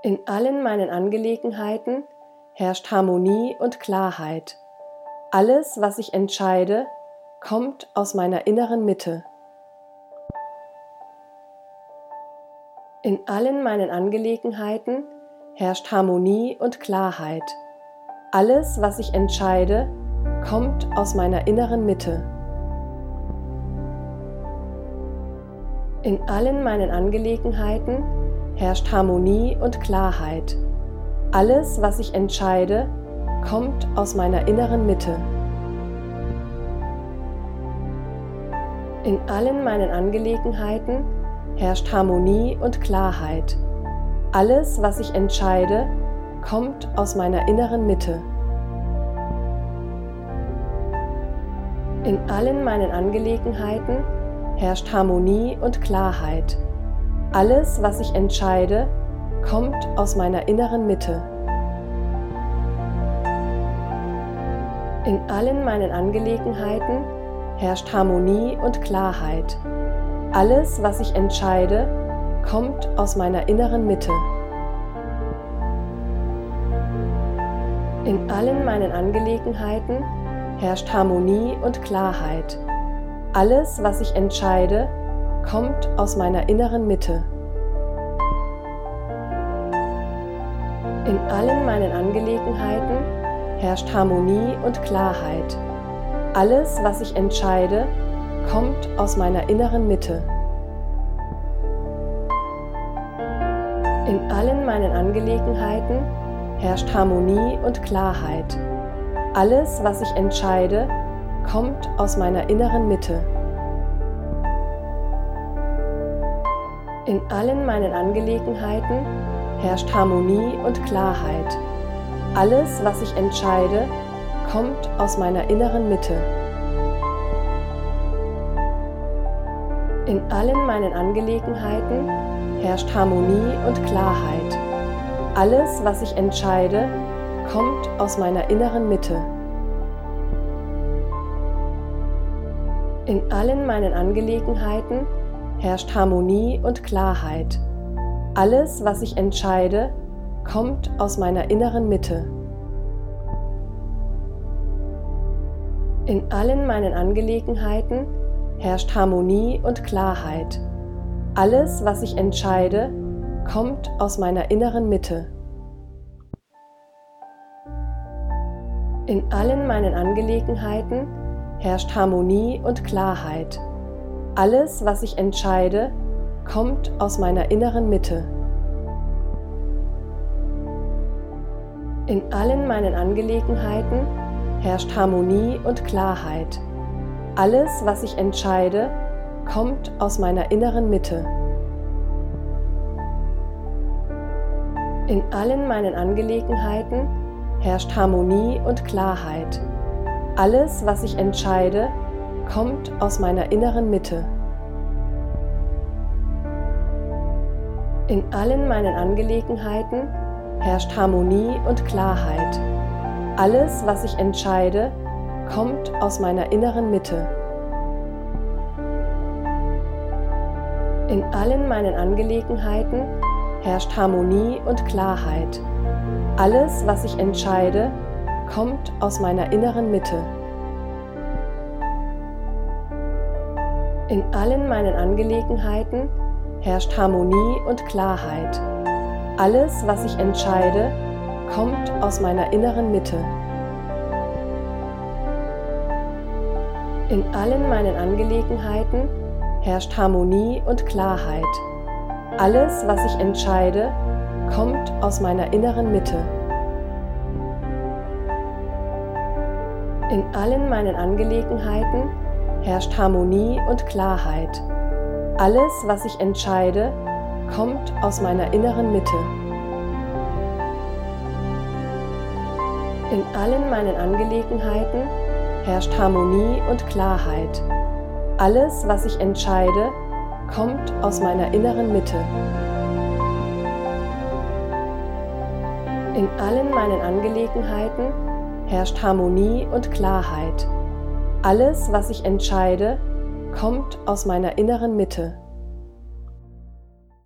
In allen meinen Angelegenheiten herrscht Harmonie und Klarheit. Alles, was ich entscheide, kommt aus meiner inneren Mitte. In allen meinen Angelegenheiten herrscht Harmonie und Klarheit. Alles, was ich entscheide, kommt aus meiner inneren Mitte. In allen meinen Angelegenheiten herrscht Harmonie und Klarheit. Alles, was ich entscheide, kommt aus meiner inneren Mitte. In allen meinen Angelegenheiten herrscht Harmonie und Klarheit. Alles, was ich entscheide, kommt aus meiner inneren Mitte. In allen meinen Angelegenheiten herrscht Harmonie und Klarheit. Alles, was ich entscheide, kommt aus meiner inneren Mitte. In allen meinen Angelegenheiten herrscht Harmonie und Klarheit. Alles, was ich entscheide, kommt aus meiner inneren Mitte. In allen meinen Angelegenheiten herrscht Harmonie und Klarheit. Alles, was ich entscheide, kommt aus meiner inneren Mitte. In allen meinen Angelegenheiten herrscht Harmonie und Klarheit. Alles, was ich entscheide, kommt aus meiner inneren Mitte. In allen meinen Angelegenheiten herrscht Harmonie und Klarheit. Alles, was ich entscheide, kommt aus meiner inneren Mitte. In allen meinen Angelegenheiten herrscht Harmonie und Klarheit. Alles, was ich entscheide, kommt aus meiner inneren Mitte. In allen meinen Angelegenheiten herrscht Harmonie und Klarheit. Alles, was ich entscheide, kommt aus meiner inneren Mitte. In allen meinen Angelegenheiten herrscht Harmonie und Klarheit. Alles, was ich entscheide, kommt aus meiner inneren Mitte. In allen meinen Angelegenheiten herrscht Harmonie und Klarheit. Alles, was ich entscheide, kommt aus meiner inneren Mitte. In allen meinen Angelegenheiten herrscht Harmonie und Klarheit. Alles, was ich entscheide, kommt aus meiner inneren Mitte. In allen meinen Angelegenheiten herrscht Harmonie und Klarheit. Alles, was ich entscheide, kommt aus meiner inneren Mitte. In allen meinen Angelegenheiten herrscht Harmonie und Klarheit. Alles, was ich entscheide, kommt aus meiner inneren Mitte. In allen meinen Angelegenheiten herrscht Harmonie und Klarheit. Alles, was ich entscheide, kommt aus meiner inneren Mitte. In allen meinen Angelegenheiten herrscht Harmonie und Klarheit. Alles, was ich entscheide, kommt aus meiner inneren Mitte. In allen meinen Angelegenheiten herrscht Harmonie und Klarheit. Alles, was ich entscheide, kommt aus meiner inneren Mitte. In allen meinen Angelegenheiten herrscht Harmonie und Klarheit. Alles, was ich entscheide, kommt aus meiner inneren Mitte. In allen meinen Angelegenheiten herrscht Harmonie und Klarheit. Alles, was ich entscheide, kommt aus meiner inneren Mitte. In allen meinen Angelegenheiten herrscht Harmonie und Klarheit. Alles, was ich entscheide, kommt aus meiner inneren Mitte. In allen meinen Angelegenheiten herrscht Harmonie und Klarheit. Alles, was ich entscheide, kommt aus meiner inneren Mitte.